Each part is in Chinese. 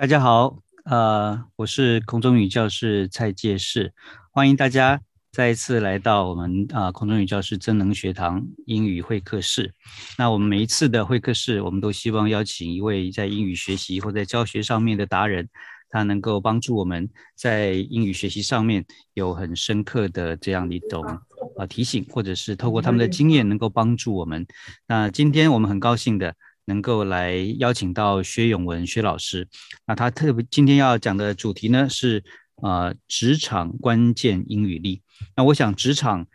大家好，呃，我是空中语教室蔡介士，欢迎大家再一次来到我们啊空中语教室真能学堂英语会客室。那我们每一次的会客室，我们都希望邀请一位在英语学习或在教学上面的达人，他能够帮助我们在英语学习上面有很深刻的这样的一种啊提醒，或者是透过他们的经验能够帮助我们。那今天我们很高兴的。能够来邀请到薛永文薛老师，那他特别今天要讲的主题呢是呃职场关键英语力。那我想职场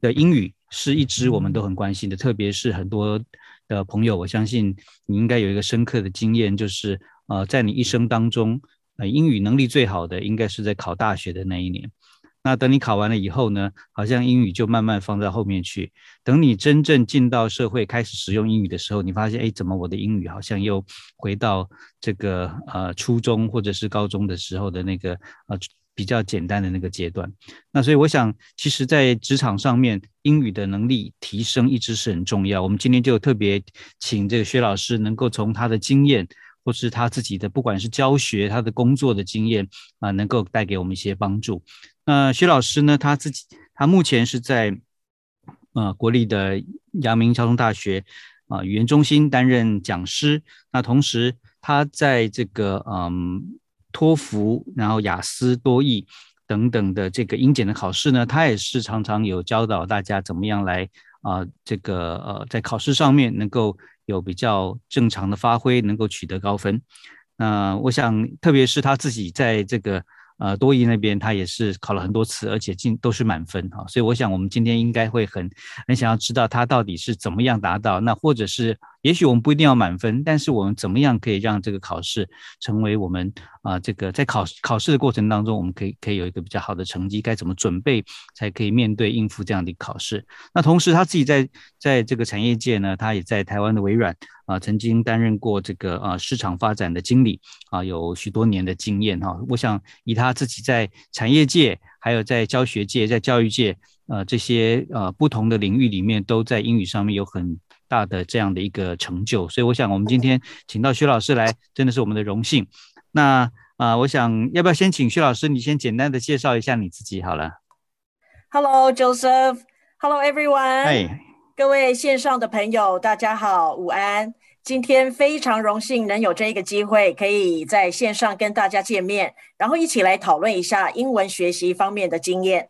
的英语是一直我们都很关心的，特别是很多的朋友，我相信你应该有一个深刻的经验，就是呃在你一生当中，呃英语能力最好的应该是在考大学的那一年。那等你考完了以后呢，好像英语就慢慢放在后面去。等你真正进到社会开始使用英语的时候，你发现，哎，怎么我的英语好像又回到这个呃初中或者是高中的时候的那个呃比较简单的那个阶段？那所以我想，其实，在职场上面，英语的能力提升一直是很重要。我们今天就特别请这个薛老师，能够从他的经验。或是他自己的，不管是教学、他的工作的经验啊，能够带给我们一些帮助。那薛老师呢，他自己他目前是在呃国立的阳明交通大学啊语言中心担任讲师。那同时他在这个嗯托福、然后雅思、多义等等的这个英检的考试呢，他也是常常有教导大家怎么样来啊这个呃在考试上面能够。有比较正常的发挥，能够取得高分。那我想，特别是他自己在这个呃多益那边，他也是考了很多次，而且进都是满分哈。所以我想，我们今天应该会很很想要知道他到底是怎么样达到，那或者是。也许我们不一定要满分，但是我们怎么样可以让这个考试成为我们啊这个在考考试的过程当中，我们可以可以有一个比较好的成绩？该怎么准备才可以面对应付这样的考试？那同时他自己在在这个产业界呢，他也在台湾的微软啊曾经担任过这个啊市场发展的经理啊，有许多年的经验哈。我想以他自己在产业界，还有在教学界，在教育界呃这些呃不同的领域里面，都在英语上面有很。大的这样的一个成就，所以我想我们今天请到薛老师来，真的是我们的荣幸。那啊，我想要不要先请薛老师，你先简单的介绍一下你自己好了。Hello Joseph, Hello everyone. 哎，各位线上的朋友，大家好，午安。今天非常荣幸能有这一个机会，可以在线上跟大家见面，然后一起来讨论一下英文学习方面的经验。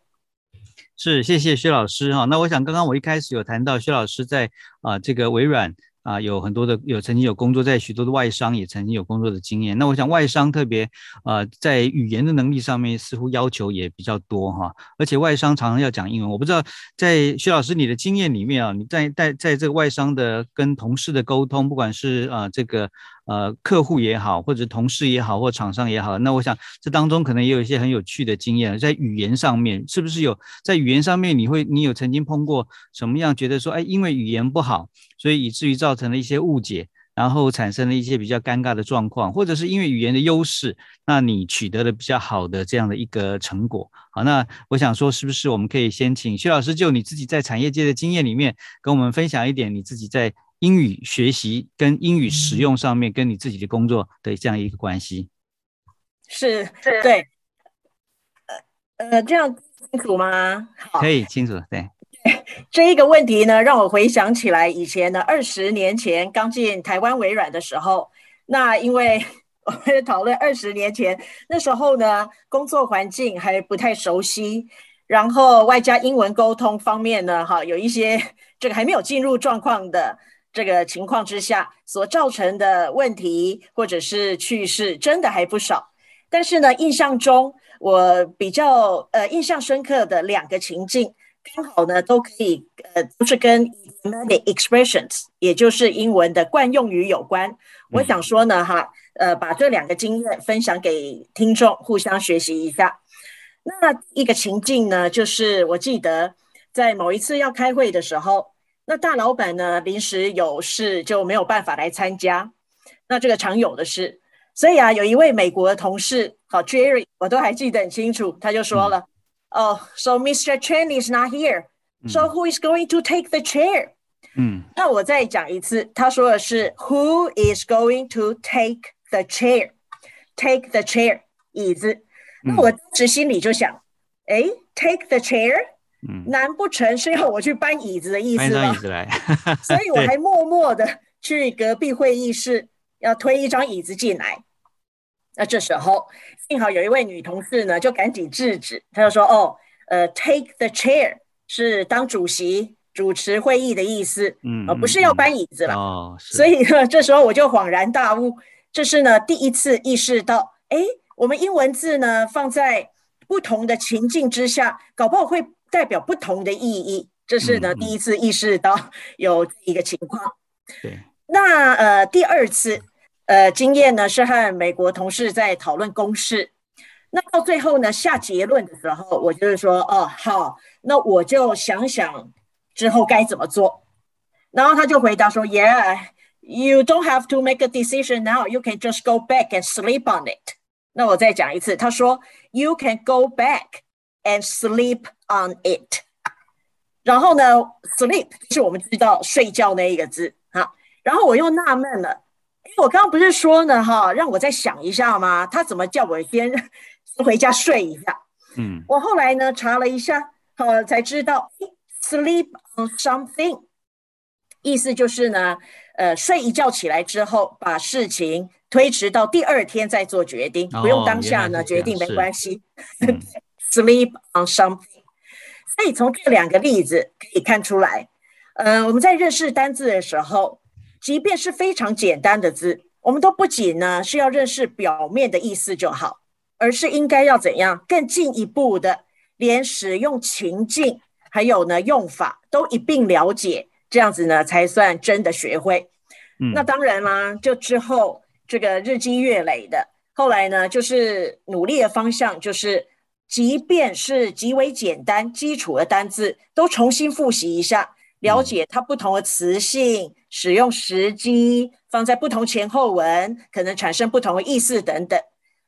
是，谢谢薛老师哈。那我想，刚刚我一开始有谈到薛老师在啊这个微软啊有很多的有曾经有工作在许多的外商，也曾经有工作的经验。那我想外商特别呃在语言的能力上面似乎要求也比较多哈，而且外商常常要讲英文。我不知道在薛老师你的经验里面啊，你在在在这个外商的跟同事的沟通，不管是啊这个。呃，客户也好，或者同事也好，或厂商也好，那我想这当中可能也有一些很有趣的经验，在语言上面，是不是有在语言上面，你会你有曾经碰过什么样？觉得说，哎，因为语言不好，所以以至于造成了一些误解，然后产生了一些比较尴尬的状况，或者是因为语言的优势，那你取得了比较好的这样的一个成果。好，那我想说，是不是我们可以先请薛老师就你自己在产业界的经验里面，跟我们分享一点你自己在。英语学习跟英语使用上面，跟你自己的工作的这样一个关系，是是，对，呃呃，这样清楚吗？好，可以清楚。对，这一个问题呢，让我回想起来以前呢，二十年前刚进台湾微软的时候，那因为 我们讨论二十年前那时候呢，工作环境还不太熟悉，然后外加英文沟通方面呢，哈，有一些 这个还没有进入状况的。这个情况之下所造成的问题或者是趣事，真的还不少。但是呢，印象中我比较呃印象深刻的两个情境，刚好呢都可以呃都是跟 many expressions，也就是英文的惯用语有关。我想说呢哈，呃把这两个经验分享给听众，互相学习一下。那一个情境呢，就是我记得在某一次要开会的时候。那大老板呢？临时有事就没有办法来参加。那这个常有的事，所以啊，有一位美国的同事，好 Jerry，我都还记得很清楚。他就说了：“ 哦，So Mr. Chen is not here. So who is going to take the chair？” 嗯，那我再讲一次，他说的是 “Who is going to take the chair？” take the chair 椅子。那我当时心里就想，哎，take the chair，嗯，难不成是要我去搬椅子的意思吗？搬张椅子来，所以我还默默的去隔壁会议室要推一张椅子进来。那这时候 幸好有一位女同事呢，就赶紧制止，她就说：“哦，呃，take the chair 是当主席主持会议的意思，嗯，而不是要搬椅子了。”哦，所以呢，这时候我就恍然大悟，这是呢第一次意识到，哎。我们英文字呢，放在不同的情境之下，搞不好会代表不同的意义。这是呢第一次意识到有一个情况。对，那呃第二次呃经验呢，是和美国同事在讨论公式。那到最后呢下结论的时候，我就是说，哦好，那我就想想之后该怎么做。然后他就回答说，Yeah, you don't have to make a decision now. You can just go back and sleep on it. 那我再讲一次，他说，You can go back and sleep on it。然后呢，sleep 是我们知道睡觉那一个字哈。然后我又纳闷了，我刚刚不是说呢哈，让我再想一下吗？他怎么叫我先 回家睡一下？嗯，我后来呢查了一下，呃，才知道 sleep on something，意思就是呢，呃，睡一觉起来之后，把事情。推迟到第二天再做决定，不用当下呢决定没关系。Sleep on something。所以从这两个例子可以看出来，呃，我们在认识单字的时候，即便是非常简单的字，我们都不仅呢是要认识表面的意思就好，而是应该要怎样更进一步的，连使用情境还有呢用法都一并了解，这样子呢才算真的学会。那当然啦，就之后。这个日积月累的，后来呢，就是努力的方向，就是即便是极为简单基础的单字，都重新复习一下，了解它不同的词性、使用时机、放在不同前后文，可能产生不同的意思等等。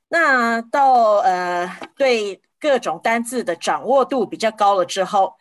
那到呃，对各种单字的掌握度比较高了之后，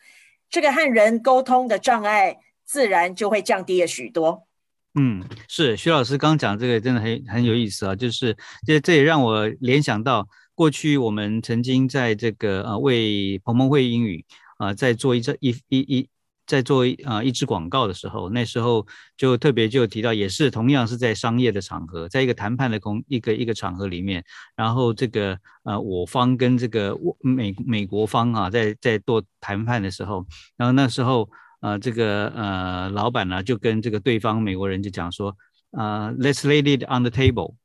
这个和人沟通的障碍自然就会降低了许多。嗯，是徐老师刚讲这个真的很很有意思啊，就是这这也让我联想到过去我们曾经在这个呃为鹏鹏会英语啊在做一这一一一在做啊一支广告的时候，那时候就特别就提到，也是同样是在商业的场合，在一个谈判的空一个一个场合里面，然后这个呃我方跟这个美美国方啊在在做谈判的时候，然后那时候。呃，这个呃，老板呢就跟这个对方美国人就讲说，呃，Let's lay it on the table，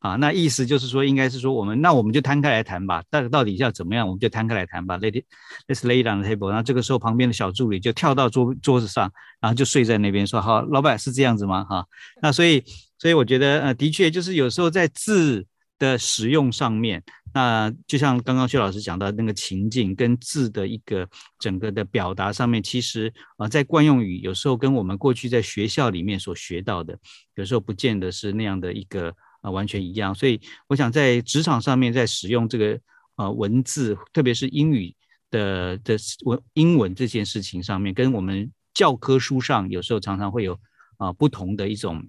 啊，那意思就是说，应该是说我们那我们就摊开来谈吧，到到底要怎么样，我们就摊开来谈吧，Let it，Let's lay down the table。然后这个时候旁边的小助理就跳到桌桌子上，然后就睡在那边说，好，老板是这样子吗？哈，那所以所以我觉得呃，的确就是有时候在字的使用上面。那就像刚刚薛老师讲到那个情境跟字的一个整个的表达上面，其实啊，在惯用语有时候跟我们过去在学校里面所学到的，有时候不见得是那样的一个啊完全一样。所以我想在职场上面在使用这个呃文字，特别是英语的的文英文这件事情上面，跟我们教科书上有时候常常会有啊不同的一种。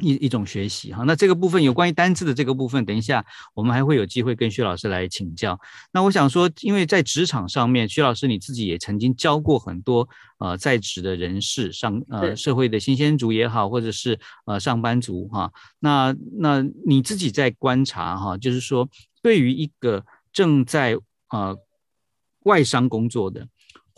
一一种学习哈，那这个部分有关于单字的这个部分，等一下我们还会有机会跟薛老师来请教。那我想说，因为在职场上面，薛老师你自己也曾经教过很多呃在职的人士，上呃社会的新鲜族也好，或者是呃上班族哈。那那你自己在观察哈，就是说对于一个正在呃外商工作的。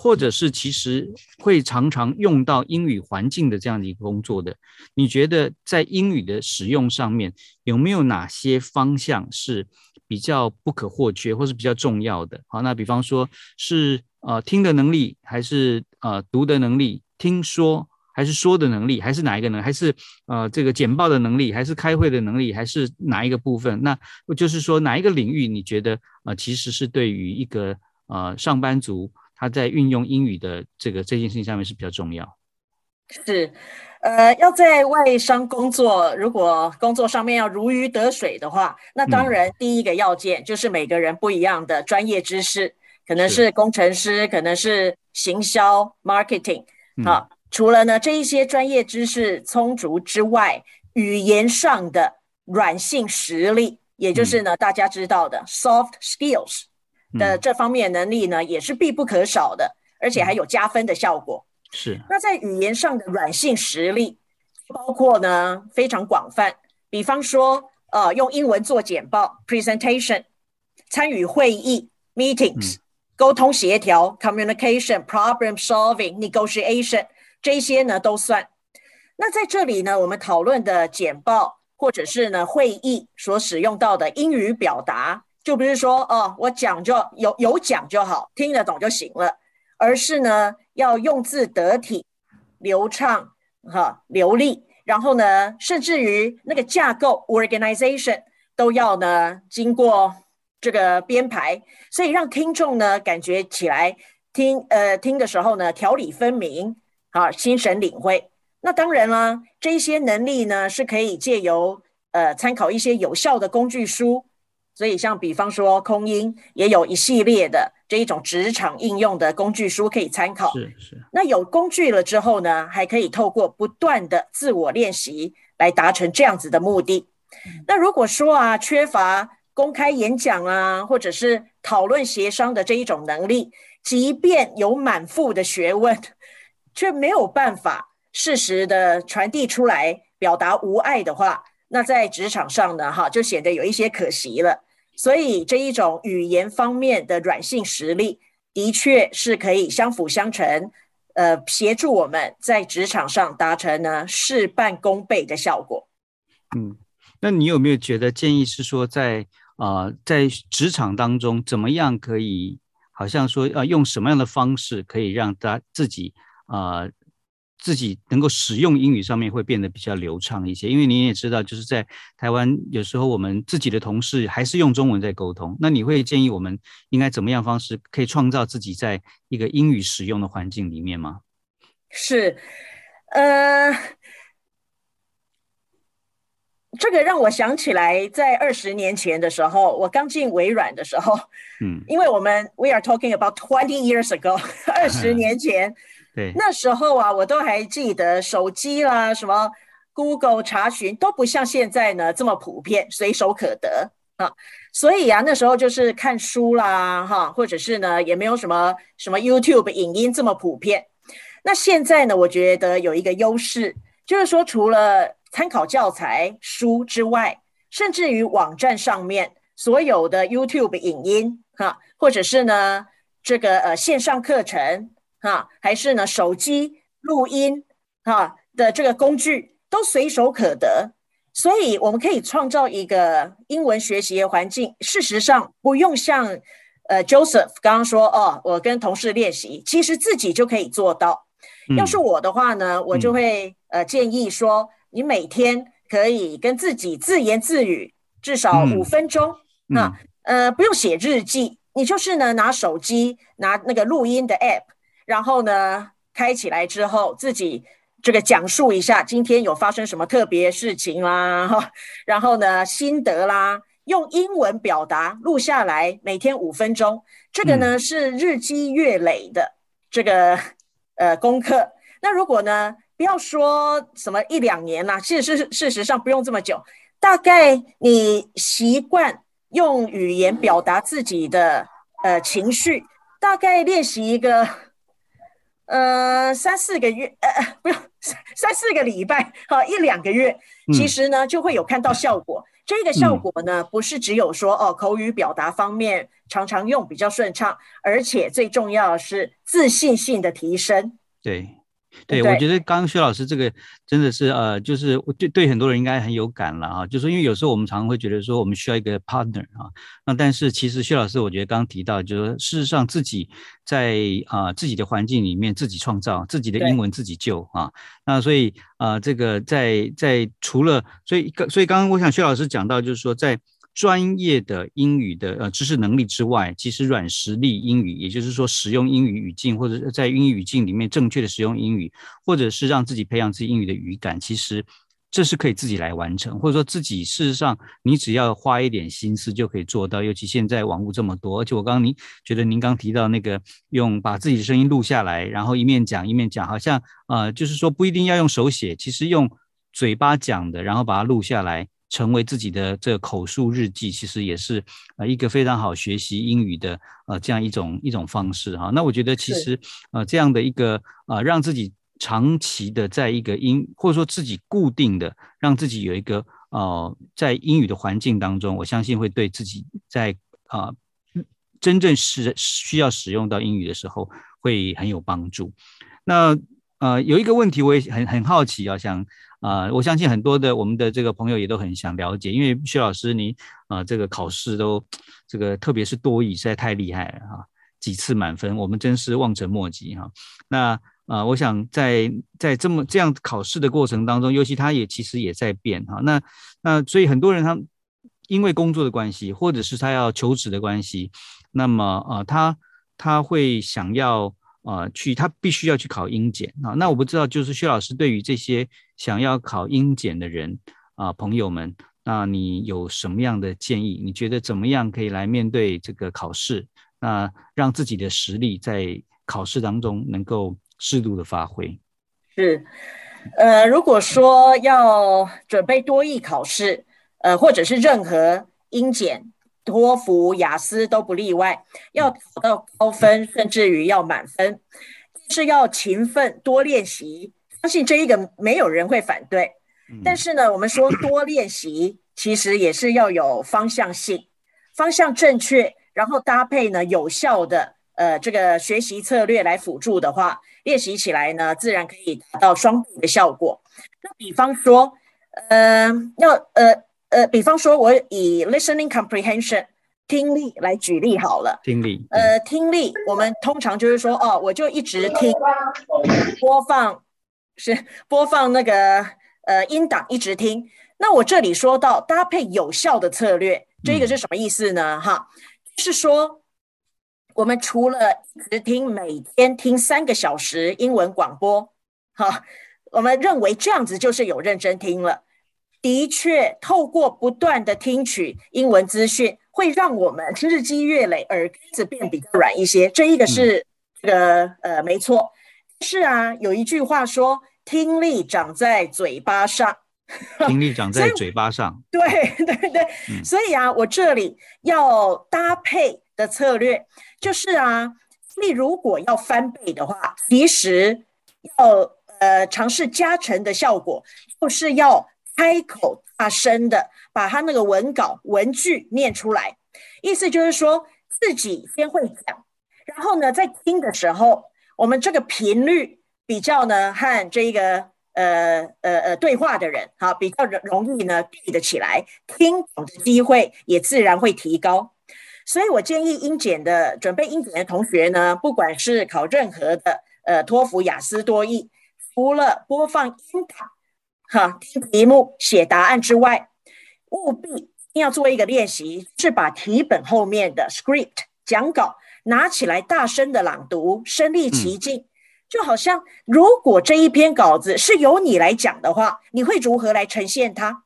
或者是其实会常常用到英语环境的这样的一个工作的，你觉得在英语的使用上面有没有哪些方向是比较不可或缺或是比较重要的？好，那比方说是呃听的能力，还是呃读的能力，听说还是说的能力，还是哪一个能？还是呃这个简报的能力，还是开会的能力，还是哪一个部分？那就是说哪一个领域你觉得呃其实是对于一个呃上班族？他在运用英语的这个这件事情上面是比较重要。是，呃，要在外商工作，如果工作上面要如鱼得水的话，那当然第一个要件就是每个人不一样的专业知识，可能是工程师，可能是行销 （marketing）。好，除了呢这一些专业知识充足之外，语言上的软性实力也就是呢大家知道的 soft skills 的这方面能力呢，也是必不可少的，而且还有加分的效果。是。那在语言上的软性实力，包括呢非常广泛，比方说呃用英文做简报 presentation，参与会议 meetings，沟通协调 communication，problem solving，negotiation，这些呢都算。那在这里呢，我们讨论的简报或者是呢会议所使用到的英语表达，就不是说哦我讲就有有讲就好，听得懂就行了，而是呢要用字得体、流畅、哈流利，然后呢，甚至于那个架构 organization 都要呢经过这个编排，所以让听众呢感觉起来听呃听的时候呢条理分明，好心神领会。那当然啦，这些能力呢是可以借由呃参考一些有效的工具书，所以像比方说空音也有一系列的这一种职场应用的工具书可以参考。是是。那有工具了之后呢，还可以透过不断的自我练习来达成这样子的目的。那如果说啊缺乏公开演讲啊，或者是讨论协商的这一种能力，即便有满腹的学问，却没有办法。适时的传递出来，表达无碍的话，那在职场上呢，哈，就显得有一些可惜了。所以这一种语言方面的软性实力，的确是可以相辅相成，呃，协助我们在职场上达成呢事半功倍的效果。嗯，那你有没有觉得建议是说，在啊，在职场当中，怎么样可以，好像说，呃，用什么样的方式可以让他自己啊？自己能够使用英语上面会变得比较流畅一些，因为你也知道，就是在台湾有时候我们自己的同事还是用中文在沟通。那你会建议我们应该怎么样方式可以创造自己在一个英语使用的环境里面吗？是，呃，这个让我想起来，在二十年前的时候，我刚进微软的时候，嗯，因为我们 we are talking about twenty years ago，二十年前。对，那时候啊，我都还记得手机啦，什么 Google 查询都不像现在呢这么普遍，随手可得啊。所以啊，那时候就是看书啦，哈，或者是呢，也没有什么什么 YouTube 影音这么普遍。那现在呢，我觉得有一个优势，就是说除了参考教材书之外，甚至于网站上面所有的 YouTube 影音哈，或者是呢这个呃线上课程。哈，还是呢？手机录音哈的这个工具都随手可得，所以我们可以创造一个英文学习的环境。事实上，不用像呃 Joseph 刚刚说哦，我跟同事练习，其实自己就可以做到。要是我的话呢，我就会呃建议说，你每天可以跟自己自言自语至少五分钟。那呃，不用写日记，你就是呢拿手机拿那个录音的 app。然后呢，开起来之后，自己这个讲述一下今天有发生什么特别事情啦，哈，然后呢心得啦，用英文表达录下来，每天五分钟，这个呢是日积月累的这个呃功课。那如果呢，不要说什么一两年啦，其实是事实上不用这么久，大概你习惯用语言表达自己的呃情绪，大概练习一个。呃，三四个月，呃，不用三三四个礼拜，好一两个月，其实呢就会有看到效果。这个效果呢，不是只有说哦，口语表达方面常常用比较顺畅，而且最重要的是自信性的提升。对。对，我觉得刚刚薛老师这个真的是呃，就是对对很多人应该很有感了啊。就是因为有时候我们常常会觉得说我们需要一个 partner 啊，那但是其实薛老师我觉得刚刚提到，就是事实上自己在啊自己的环境里面自己创造自己的英文自己救啊。那所以啊这个在在除了所以所以刚刚我想薛老师讲到就是说在。专业的英语的呃知识能力之外，其实软实力英语，也就是说使用英语语境，或者在英语语境里面正确的使用英语，或者是让自己培养自己英语的语感，其实这是可以自己来完成，或者说自己事实上你只要花一点心思就可以做到。尤其现在网络这么多，而且我刚刚您觉得您刚提到那个用把自己的声音录下来，然后一面讲一面讲，好像呃就是说不一定要用手写，其实用嘴巴讲的，然后把它录下来。成为自己的这个口述日记，其实也是呃一个非常好学习英语的呃这样一种一种方式哈。那我觉得其实呃这样的一个呃让自己长期的在一个英或者说自己固定的让自己有一个呃在英语的环境当中，我相信会对自己在啊真正是需要使用到英语的时候会很有帮助。那呃，有一个问题我也很很好奇啊，想啊，我相信很多的我们的这个朋友也都很想了解，因为薛老师你啊，这个考试都这个特别是多语实在太厉害了哈，几次满分，我们真是望尘莫及哈。那啊，我想在在这么这样考试的过程当中，尤其他也其实也在变哈。那那所以很多人他因为工作的关系，或者是他要求职的关系，那么啊，他他会想要。啊，去他必须要去考英检啊。那我不知道，就是薛老师对于这些想要考英检的人啊，朋友们，那你有什么样的建议？你觉得怎么样可以来面对这个考试？那让自己的实力在考试当中能够适度的发挥？是，呃，如果说要准备多艺考试，呃，或者是任何英检。托福、雅思都不例外，要考到高分，甚至于要满分，是要勤奋多练习。相信这一个没有人会反对。但是呢，我们说多练习，其实也是要有方向性，方向正确，然后搭配呢有效的呃这个学习策略来辅助的话，练习起来呢，自然可以达到双倍的效果。那比方说，呃，要呃。呃，比方说，我以 listening comprehension 听力来举例好了。听力。呃，听力，我们通常就是说，哦，我就一直听，播放是播放那个呃音档，一直听。那我这里说到搭配有效的策略，这个是什么意思呢？哈，就是说，我们除了一直听，每天听三个小时英文广播，哈，我们认为这样子就是有认真听了。的确，透过不断的听取英文资讯，会让我们日积月累，耳根子变比较软一些。这一个是这个呃，没错。是啊，有一句话说，听力长在嘴巴上。听力长在嘴巴上。对对对，所以啊，我这里要搭配的策略就是啊，你如果要翻倍的话，其实要呃尝试加成的效果，就是要。开口大声的把他那个文稿文句念出来，意思就是说自己先会讲，然后呢，在听的时候，我们这个频率比较呢和这个呃呃呃对话的人哈比较容容易呢记得起来，听懂的机会也自然会提高。所以我建议英检的准备英检的同学呢，不管是考任何的呃托福、雅思、多义，除了播放音档。哈，听题目、写答案之外，务必一定要做一个练习，是把题本后面的 script 讲稿拿起来，大声的朗读，身临其境。就好像如果这一篇稿子是由你来讲的话，你会如何来呈现它？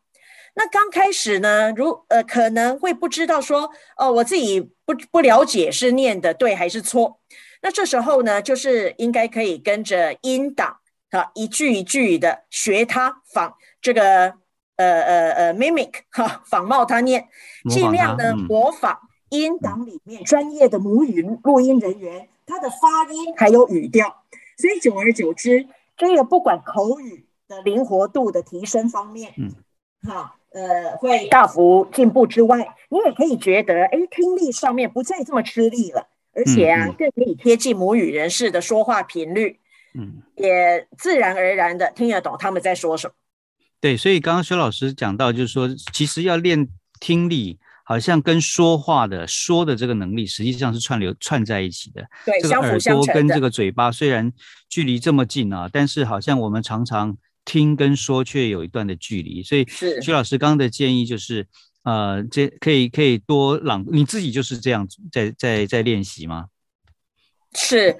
那刚开始呢，如呃可能会不知道说，哦，我自己不不了解是念的对还是错。那这时候呢，就是应该可以跟着音档。啊，一句一句的学他仿这个呃呃呃 mimic 哈，仿冒他念，尽量的模仿音档里面专业的母语录音人员他的发音还有语调，所以久而久之，这个不管口语的灵活度的提升方面，嗯，哈呃会大幅进步之外，你也可以觉得哎听力上面不再这么吃力了，而且啊更可以贴近母语人士的说话频率。嗯，也自然而然的听得懂他们在说什么。对，所以刚刚薛老师讲到，就是说，其实要练听力，好像跟说话的说的这个能力，实际上是串流串在一起的。对，这个耳朵跟这个嘴巴虽然距离这么近啊，但是好像我们常常听跟说却有一段的距离。所以，薛老师刚刚的建议就是，呃，这可以可以多朗，你自己就是这样在在在练习吗？是。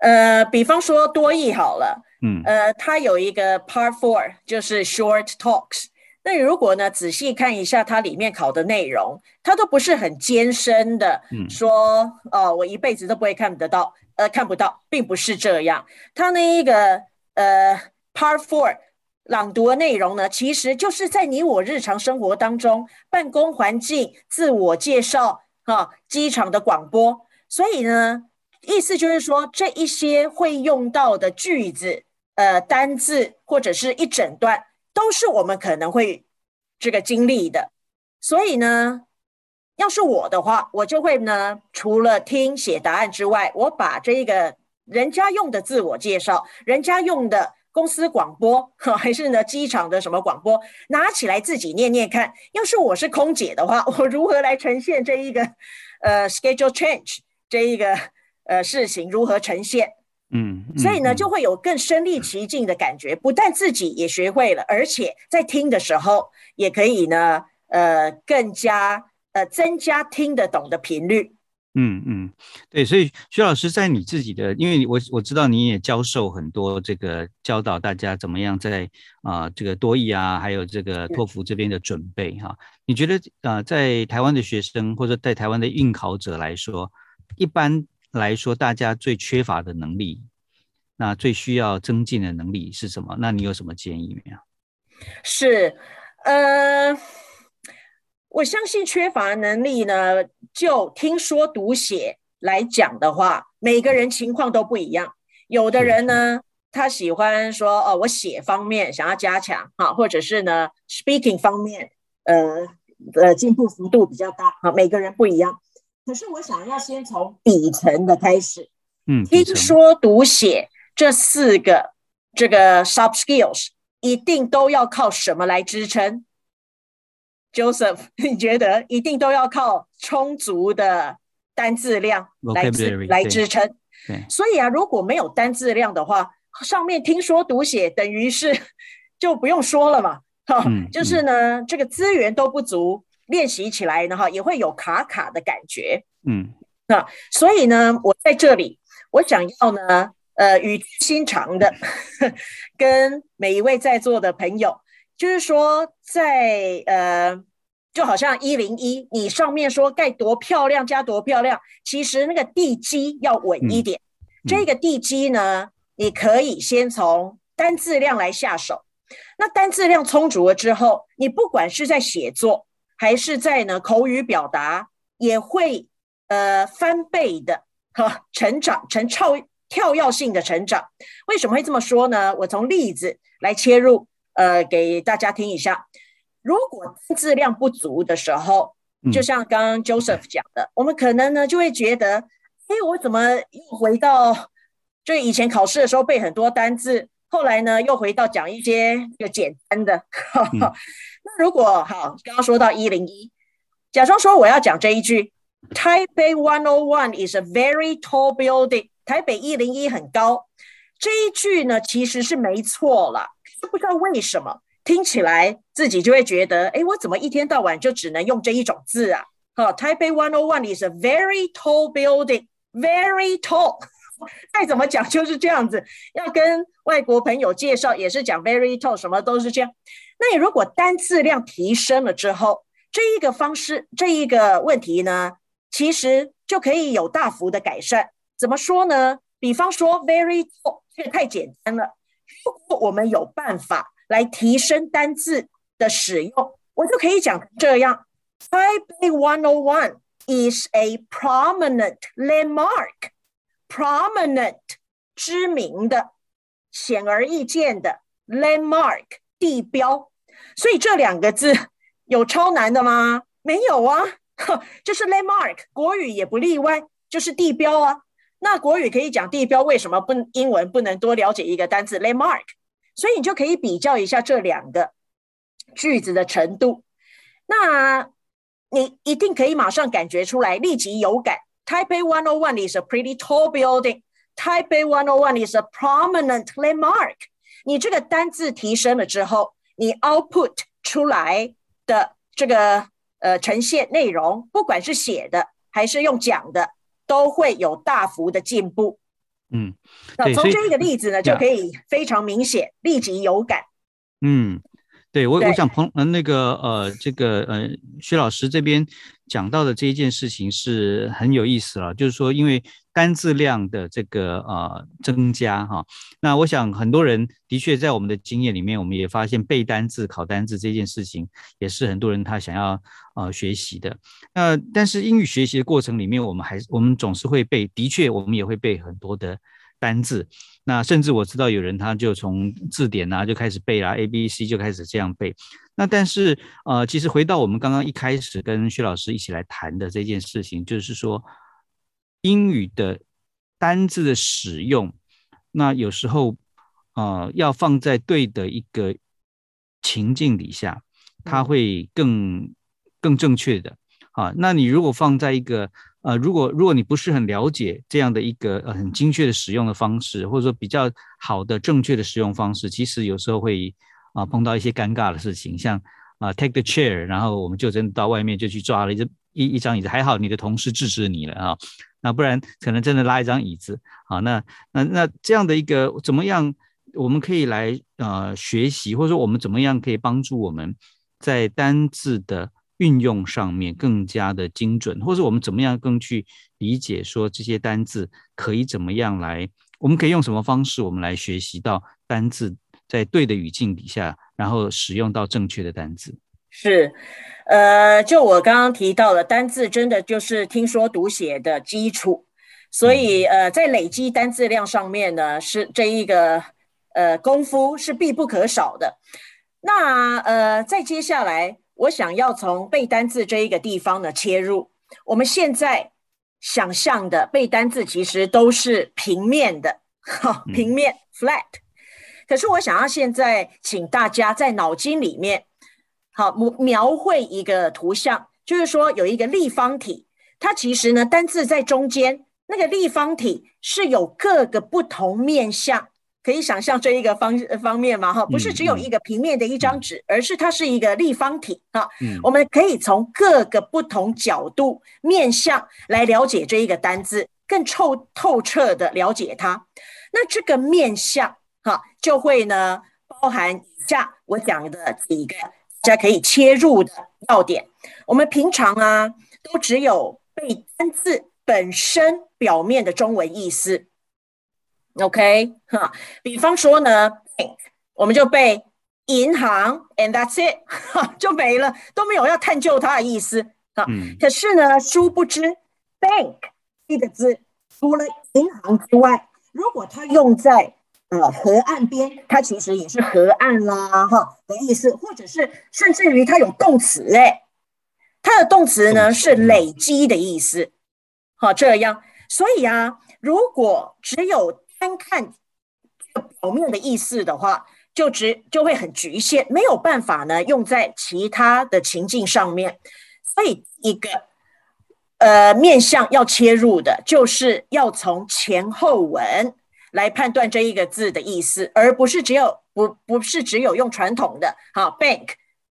呃，比方说多义好了，嗯，呃，它有一个 Part Four，就是 Short Talks。那如果呢仔细看一下它里面考的内容，它都不是很艰深的，说哦，我一辈子都不会看得到，呃，看不到，并不是这样。它那一个呃 Part Four，朗读的内容呢，其实就是在你我日常生活当中，办公环境、自我介绍啊，机场的广播。所以呢，意思就是说，这一些会用到的句子、呃单字或者是一整段，都是我们可能会这个经历的。所以呢，要是我的话，我就会呢，除了听写答案之外，我把这个人家用的自我介绍，人家用的公司广播，还是呢机场的什么广播，拿起来自己念念看。要是我是空姐的话，我如何来呈现这一个呃 schedule change 这一个呃事情如何呈现？嗯，所以呢，就会有更身临其境的感觉，不但自己也学会了，而且在听的时候也可以呢。呃，更加呃，增加听得懂的频率。嗯嗯，对，所以徐老师在你自己的，因为我我知道你也教授很多这个教导大家怎么样在啊这个多益啊，还有这个托福这边的准备哈。你觉得啊，在台湾的学生或者在台湾的应考者来说，一般来说大家最缺乏的能力，那最需要增进的能力是什么？那你有什么建议没有？是，呃。我相信缺乏能力呢，就听说读写来讲的话，每个人情况都不一样。有的人呢，他喜欢说哦，我写方面想要加强哈，或者是呢，speaking 方面，呃呃，进步幅度比较大哈。每个人不一样。可是我想要先从底层的开始，嗯，听说读写这四个这个 sub skills 一定都要靠什么来支撑？Joseph，你觉得一定都要靠充足的单字量来支来支撑？所以啊，如果没有单字量的话，上面听说读写等于是 就不用说了嘛。哈，就是呢，这个资源都不足，练习起来呢，哈，也会有卡卡的感觉。嗯，那所以呢，我在这里，我想要呢，呃，语心长的 跟每一位在座的朋友。就是说，在呃，就好像一零一，你上面说盖多漂亮加多漂亮，其实那个地基要稳一点。这个地基呢，你可以先从单字量来下手。那单字量充足了之后，你不管是在写作还是在呢口语表达，也会呃翻倍的哈成长，成跳跳跃性的成长。为什么会这么说呢？我从例子来切入。呃，给大家听一下。如果字量不足的时候，就像刚刚 Joseph 讲的，我们可能呢就会觉得，哎，我怎么又回到就以前考试的时候背很多单字，后来呢又回到讲一些就简单的。那如果好，刚刚说到一零一，假装说我要讲这一句，Taipei One O One is a very tall building。台北一零一很高，这一句呢其实是没错了。不知道为什么听起来自己就会觉得，哎，我怎么一天到晚就只能用这一种字啊？好，Taipei One O One is a very tall building, very tall。再怎么讲就是这样子，要跟外国朋友介绍也是讲 very tall，什么都是这样。那你如果单字量提升了之后，这一个方式，这一个问题呢，其实就可以有大幅的改善。怎么说呢？比方说 very tall，这个太简单了。如果我们有办法来提升单字的使用，我就可以讲这样：Taipei One O One is a prominent landmark. Prominent 知名的、显而易见的 landmark 地标。所以这两个字有超难的吗？没有啊，就是 landmark，国语也不例外，就是地标啊。那国语可以讲地标，为什么不英文不能多了解一个单词 landmark？所以你就可以比较一下这两个句子的程度。那你一定可以马上感觉出来，立即有感。Taipei One O One is a pretty tall building. Taipei One O One is a prominent landmark. 你这个单字提升了之后，你 output 出来的这个呃呈现内容，不管是写的还是用讲的。都会有大幅的进步。嗯，那从这个例子呢，就可以非常明显，立即有感。嗯，对我，我想彭呃那个呃这个呃薛老师这边讲到的这一件事情是很有意思了，就是说因为单字量的这个呃增加哈，那我想很多人的确在我们的经验里面，我们也发现背单字、考单字这件事情也是很多人他想要呃学习的。那但是英语学习的过程里面，我们还我们总是会背，的确我们也会背很多的单字。那甚至我知道有人他就从字典啊就开始背啦，A B C 就开始这样背。那但是呃，其实回到我们刚刚一开始跟薛老师一起来谈的这件事情，就是说英语的单字的使用，那有时候呃要放在对的一个情境底下，它会更更正确的啊。那你如果放在一个呃，如果如果你不是很了解这样的一个呃很精确的使用的方式，或者说比较好的正确的使用方式，其实有时候会啊、碰到一些尴尬的事情，像啊、take the chair，然后我们就真的到外面就去抓了一只一一张椅子，还好你的同事制止你了啊，那不然可能真的拉一张椅子啊，那那那这样的一个怎么样，我们可以来呃学习，或者说我们怎么样可以帮助我们在单字的运用上面更加的精准，或者我们怎么样更去理解说这些单字可以怎么样来，我们可以用什么方式我们来学习到单字在对的语境底下，然后使用到正确的单字。是，呃，就我刚刚提到了单字，真的就是听说读写的基础，所以呃，在累积单字量上面呢，是这一个呃功夫是必不可少的。那呃，再接下来，我想要从背单字这一个地方呢切入。我们现在想象的背单字其实都是平面的，哈，平面 flat。可是我想要现在请大家在脑筋里面。好，描描绘一个图像，就是说有一个立方体，它其实呢单字在中间，那个立方体是有各个不同面向，可以想象这一个方方面嘛？哈，不是只有一个平面的一张纸，而是它是一个立方体哈。我们可以从各个不同角度面向来了解这一个单字，更透透彻的了解它。那这个面向哈，就会呢包含以下我讲的几个。大家可以切入的要点，我们平常啊都只有背单字本身表面的中文意思，OK？哈，比方说呢，bank 我们就背银行，and that's it，哈就没了，都没有要探究它的意思。啊。可是呢，殊不知 bank 这个字除了银行之外，如果它用在呃，河岸边，它其实也是河岸啦，哈的意思，或者是甚至于它有动词，哎，它的动词呢是累积的意思，好这样，所以啊，如果只有单看表面的意思的话，就只就会很局限，没有办法呢用在其他的情境上面，所以一个呃面向要切入的，就是要从前后文。来判断这一个字的意思，而不是只有不不是只有用传统的好 bank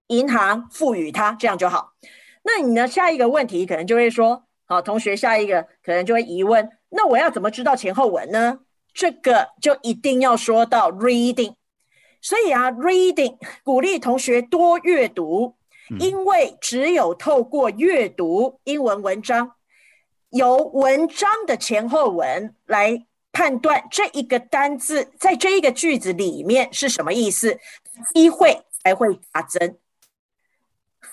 银行赋予它这样就好。那你呢？下一个问题可能就会说，好，同学下一个可能就会疑问，那我要怎么知道前后文呢？这个就一定要说到 reading。所以啊，reading 鼓励同学多阅读，因为只有透过阅读英文文章，由文章的前后文来。判断这一个单字在这一个句子里面是什么意思，机会才会大增。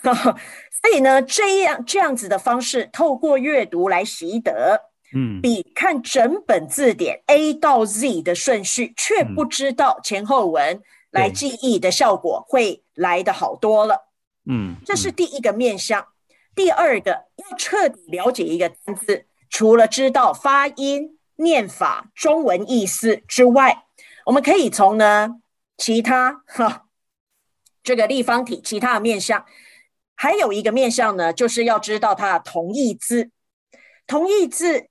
所以呢，这样这样子的方式，透过阅读来习得，嗯，比看整本字典 A 到 Z 的顺序，却不知道前后文来记忆的效果会来的好多了。嗯，这是第一个面向。第二个，要彻底了解一个单字，除了知道发音。念法、中文意思之外，我们可以从呢其他哈这个立方体其他的面向，还有一个面向呢，就是要知道它的同义字、同义字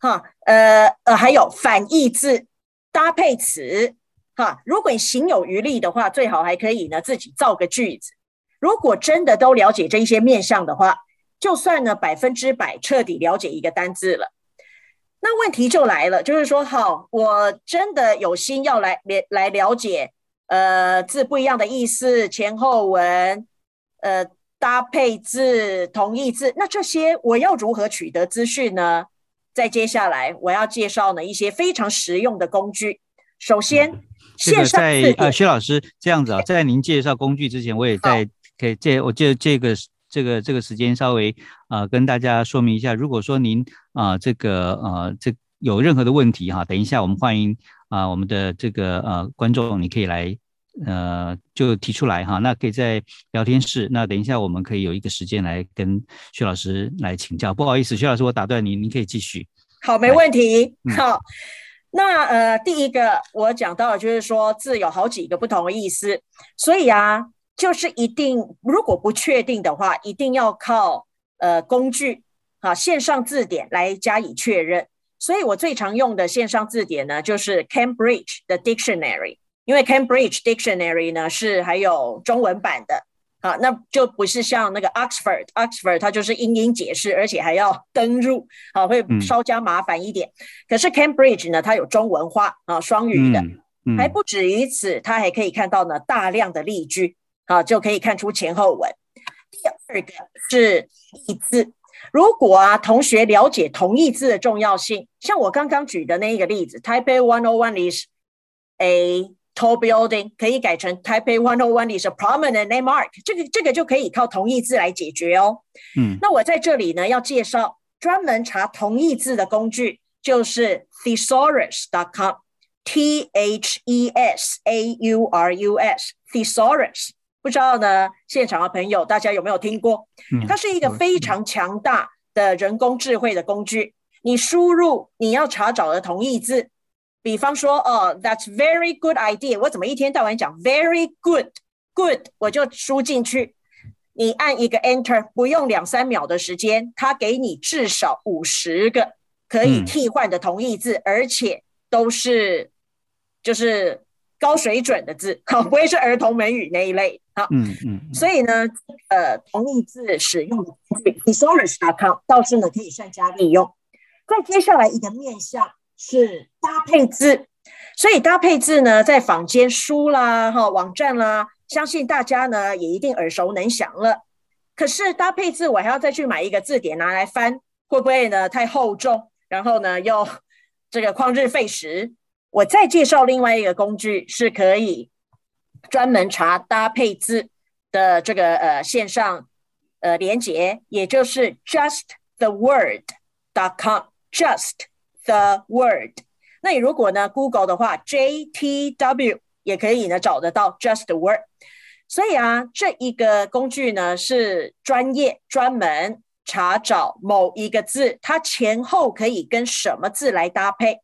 哈呃呃，还有反义字、搭配词哈。如果你行有余力的话，最好还可以呢自己造个句子。如果真的都了解这一些面向的话，就算呢百分之百彻底了解一个单字了。那问题就来了，就是说，好，我真的有心要来来来了解呃字不一样的意思，前后文，呃搭配字，同义字，那这些我要如何取得资讯呢？在接下来我要介绍呢一些非常实用的工具。首先，线上在呃薛老师这样子啊，在您介绍工具之前，我也在可以借我借这个这个这个时间稍微啊跟大家说明一下，如果说您啊这个呃这有任何的问题哈，等一下我们欢迎啊我们的这个呃观众，你可以来呃就提出来哈，那可以在聊天室，那等一下我们可以有一个时间来跟薛老师来请教。不好意思，薛老师，我打断您，您可以继续。好，没问题。好。那呃，第一个我讲到的就是说字有好几个不同的意思，所以啊，就是一定如果不确定的话，一定要靠呃工具啊线上字典来加以确认。所以我最常用的线上字典呢，就是 Cambridge 的 Dictionary，因为 Cambridge Dictionary 呢是还有中文版的。好，那就不是像那个 Oxford，Oxford 它就是英英解释，而且还要登入，啊，会稍加麻烦一点。可是 Cambridge 呢，它有中文化啊，双语的，还不止于此，它还可以看到呢大量的例句，啊，就可以看出前后文。第二个是义字，如果啊同学了解同义字的重要性，像我刚刚举的那一个例子，Taipei One O One is a Tall building 可以改成 Taipei One O One is a prominent landmark，这个这个就可以靠同义字来解决哦。嗯，那我在这里呢要介绍专门查同义字的工具，就是 thesaurus.com，T H E S A U R U S，thesaurus。不知道呢，现场的朋友大家有没有听过？它是一个非常强大的人工智慧的工具。你输入你要查找的同义字。比方说，哦，That's very good idea。我怎么一天到晚讲 very good，good，我就输进去。你按一个 Enter，不用两三秒的时间，它给你至少五十个可以替换的同义字，而且都是就是高水准的字，好，不会是儿童美语那一类。好，嗯嗯。所以呢，呃，同义字使用的工具，thesaurus.com 倒是呢可以善加利用。再接下来一个面向。是搭配字，所以搭配字呢，在坊间书啦、哈网站啦，相信大家呢也一定耳熟能详了。可是搭配字，我还要再去买一个字典拿来翻，会不会呢太厚重？然后呢又这个旷日费时？我再介绍另外一个工具，是可以专门查搭配字的这个呃线上呃连接，也就是 just the word dot com，just。The word，那你如果呢，Google 的话，J T W 也可以呢找得到 just the word。所以啊，这一个工具呢是专业专门查找某一个字，它前后可以跟什么字来搭配。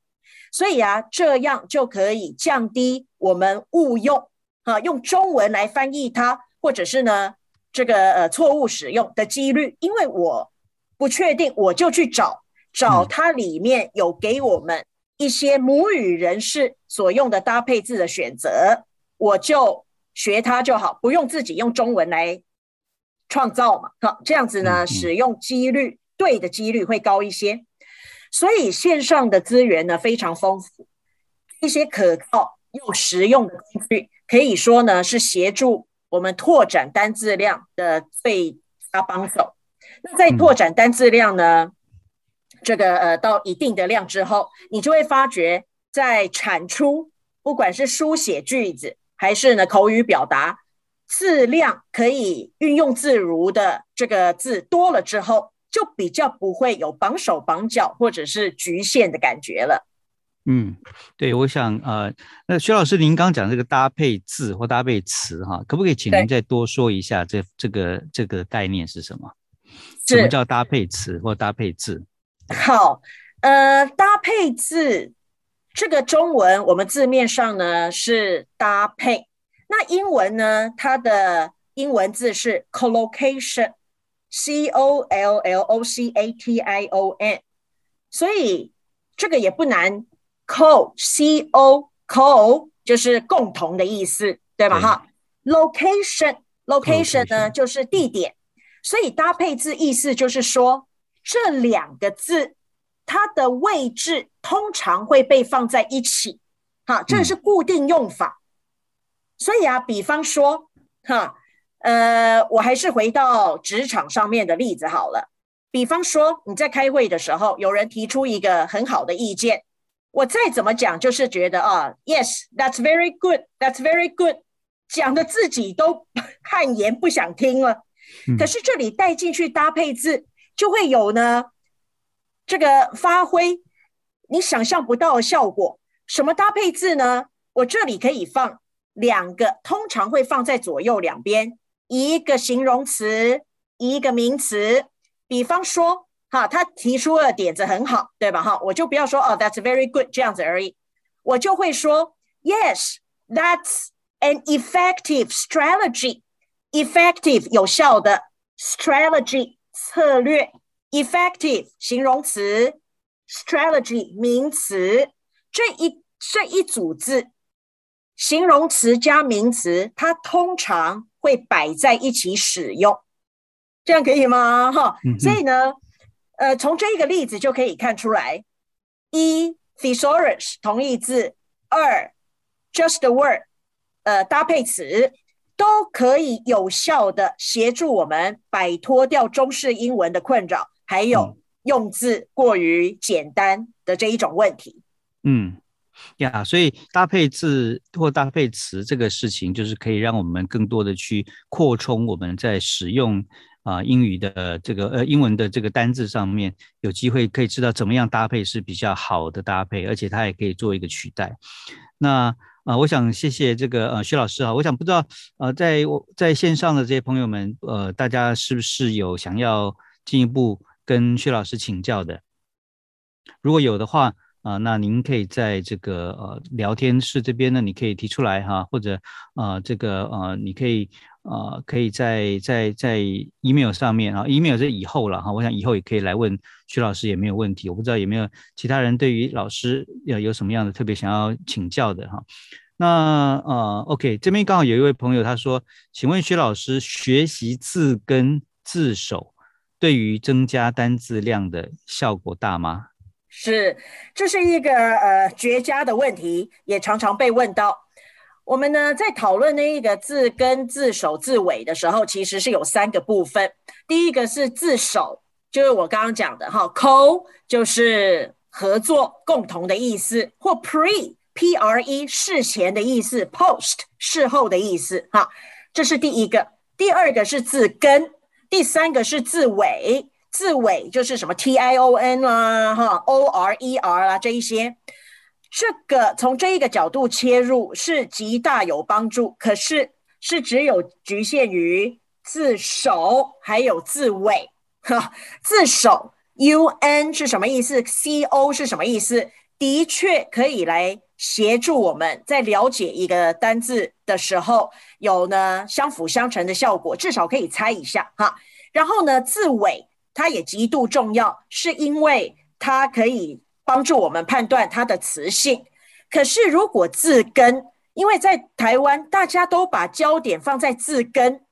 所以啊，这样就可以降低我们误用啊，用中文来翻译它，或者是呢这个呃错误使用的几率。因为我不确定，我就去找。找它里面有给我们一些母语人士所用的搭配字的选择，我就学它就好，不用自己用中文来创造嘛。好，这样子呢，使用几率对的几率会高一些。所以线上的资源呢非常丰富，一些可靠又实用的工具，可以说呢是协助我们拓展单字量的最佳帮手。那在拓展单字量呢？这个呃，到一定的量之后，你就会发觉，在产出不管是书写句子，还是呢口语表达，字量可以运用自如的这个字多了之后，就比较不会有绑手绑脚或者是局限的感觉了。嗯，对，我想呃，那薛老师您刚讲这个搭配字或搭配词哈，可不可以请您再多说一下这这个这个概念是什么？什么叫搭配词或搭配字？好，呃，搭配字这个中文我们字面上呢是搭配，那英文呢它的英文字是 collocation，c o l l o c a t i o n，所以这个也不难，co c o co 就是共同的意思，对吧？哈，location location 呢就是地点，所以搭配字意思就是说。这两个字，它的位置通常会被放在一起，好，这是固定用法。所以啊，比方说，哈，呃，我还是回到职场上面的例子好了。比方说，你在开会的时候，有人提出一个很好的意见，我再怎么讲，就是觉得啊，Yes，that's very good，that's very good，讲的自己都 汗颜，不想听了。可是这里带进去搭配字，就会有呢，这个发挥你想象不到的效果。什么搭配字呢？我这里可以放两个，通常会放在左右两边，一个形容词，一个名词。比方说，哈，他提出了点子很好，对吧？哈，我就不要说哦，That's very good 这样子而已，我就会说，Yes，that's an effective strategy。effective 有效的 strategy 策略，effective 形容词，strategy 名词。这一这一组字，形容词加名词，它通常会摆在一起使用，这样可以吗？哈，所以呢，呃，从这个例子就可以看出来：一 thesaurus 同义字，二 just a word 呃搭配词，都可以有效的协助我们摆脱掉中式英文的困扰，还有用字过于简单的这一种问题。嗯，呀，所以搭配字或搭配词这个事情，就是可以让我们更多的去扩充我们在使用啊英语的这个呃英文的这个单字上面，有机会可以知道怎么样搭配是比较好的搭配，而且它也可以做一个取代。那啊，我想谢谢这个呃薛老师啊，我想不知道呃在我在线上的这些朋友们，呃大家是不是有想要进一步跟薛老师请教的？如果有的话。啊，那您可以在这个呃聊天室这边呢，你可以提出来哈，或者呃这个呃你可以呃可以在在在 email 上面啊，email 是以后了哈，我想以后也可以来问徐老师也没有问题。我不知道有没有其他人对于老师要有什么样的特别想要请教的哈。那呃 OK，这边刚好有一位朋友他说，请问徐老师，学习字根字首对于增加单字量的效果大吗？是，这是一个呃绝佳的问题，也常常被问到。我们呢在讨论那一个字根、字首、字尾的时候，其实是有三个部分。第一个是字首，就是我刚刚讲的哈，co 就是合作、共同的意思，或 pre p r e 事前的意思，post 事后的意思哈，这是第一个。第二个是字根，第三个是字尾。字尾就是什么 t i o n 啦，哈 o r e r 啦，这一些，这个从这一个角度切入是极大有帮助。可是是只有局限于字首还有字尾，哈，字首 u n 是什么意思？c o 是什么意思？的确可以来协助我们在了解一个单字的时候有呢相辅相成的效果，至少可以猜一下哈。然后呢，字尾。它也极度重要，是因为它可以帮助我们判断它的词性。可是如果字根，因为在台湾大家都把焦点放在字根，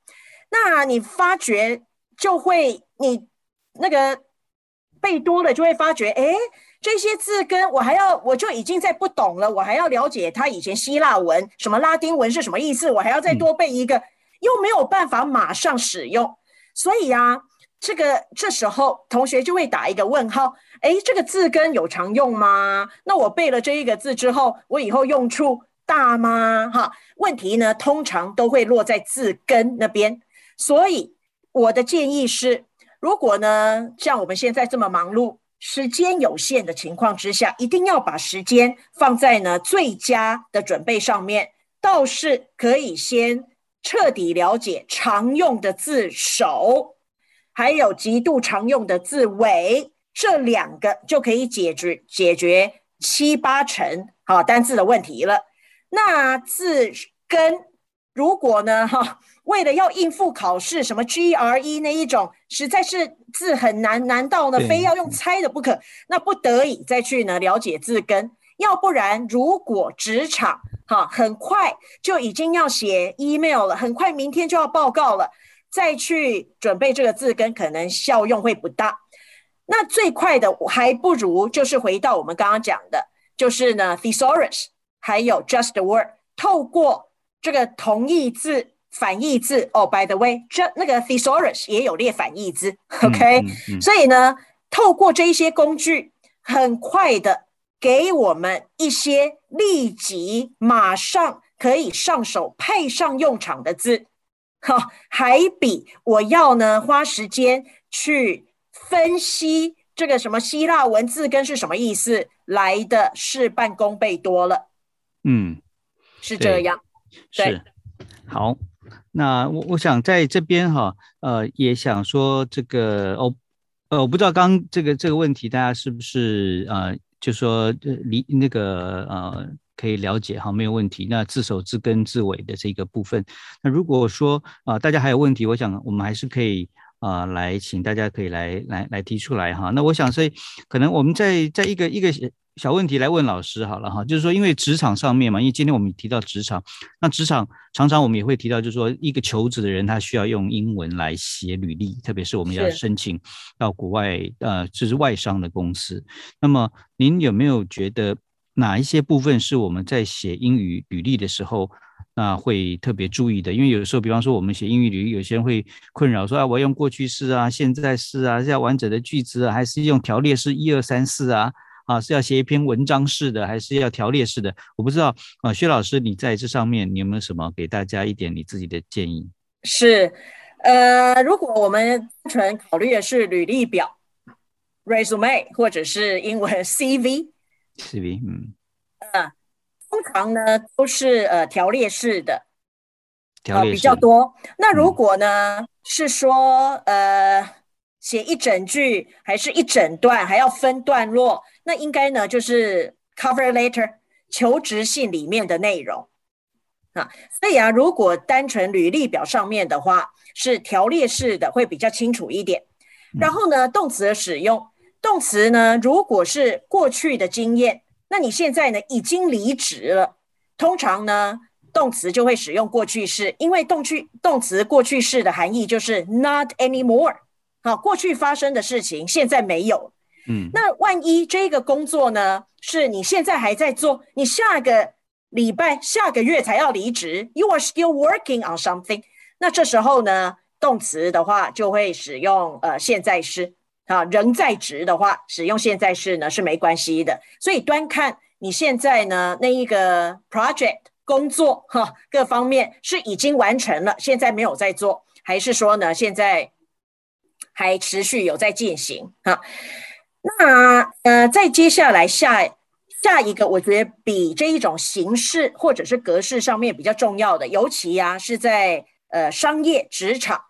那你发觉就会你那个背多了，就会发觉，哎，这些字根我还要，我就已经在不懂了，我还要了解它以前希腊文、什么拉丁文是什么意思，我还要再多背一个，又没有办法马上使用，所以呀。这个这时候同学就会打一个问号，哎，这个字根有常用吗？那我背了这一个字之后，我以后用处大吗？哈，问题呢通常都会落在字根那边。所以我的建议是，如果呢像我们现在这么忙碌、时间有限的情况之下，一定要把时间放在呢最佳的准备上面。倒是可以先彻底了解常用的字首。还有极度常用的字尾，这两个就可以解决解决七八成好单字的问题了。那字根，如果呢哈，为了要应付考试，什么 GRE 那一种，实在是字很难，难道呢非要用猜的不可？那不得已再去呢了解字根，要不然如果职场哈很快就已经要写 email 了，很快明天就要报告了。再去准备这个字根，可能效用会不大。那最快的还不如就是回到我们刚刚讲的，就是呢，thesaurus 还有 just the word，透过这个同义字、反义字哦。By the way，这那个 thesaurus 也有列反义字，OK？所以呢，透过这一些工具，很快的给我们一些立即马上可以上手派上用场的字，哈，还比我要呢花时间去分析这个什么希腊文字根是什么意思来的事半功倍多了。嗯，是这样。是，好，那我我想在这边哈，呃，也想说这个哦，呃，我不知道刚这个这个问题大家是不是呃，就说理那个呃可以了解哈，没有问题。那自首自根自尾的这个部分，那如果说啊大家还有问题，我想我们还是可以啊来请大家可以来来来提出来哈。那我想所以可能我们在在一个一个。小问题来问老师好了哈，就是说，因为职场上面嘛，因为今天我们提到职场，那职场常常我们也会提到，就是说，一个求职的人他需要用英文来写履历，特别是我们要申请到国外，呃，就是外商的公司。那么，您有没有觉得哪一些部分是我们在写英语履历的时候，那会特别注意的？因为有时候，比方说我们写英语履历，有些人会困扰说啊，我用过去式啊、现在式啊，是要完整的句子啊，还是用条列式一二三四啊？啊，是要写一篇文章式的，还是要条列式的？我不知道啊，薛老师，你在这上面你有没有什么给大家一点你自己的建议？是，呃，如果我们单纯考虑的是履历表 （resume） 或者是英文 CV CV，CV，嗯，呃，通常呢都是呃条列式的，条列比较多。那如果呢是说呃。写一整句还是一整段，还要分段落，那应该呢就是 cover letter 求职信里面的内容啊。所以啊，如果单纯履历表上面的话，是条列式的会比较清楚一点。然后呢，动词的使用，动词呢如果是过去的经验，那你现在呢已经离职了，通常呢动词就会使用过去式，因为动去动词过去式的含义就是 not anymore。好，过去发生的事情现在没有。嗯，那万一这个工作呢，是你现在还在做，你下个礼拜、下个月才要离职，you are still working on something。那这时候呢，动词的话就会使用呃现在式。啊，仍在职的话，使用现在式呢是没关系的。所以端看你现在呢那一个 project 工作哈，各方面是已经完成了，现在没有在做，还是说呢现在？还持续有在进行哈，那呃，再接下来下下一个，我觉得比这一种形式或者是格式上面比较重要的，尤其呀是在呃商业职场，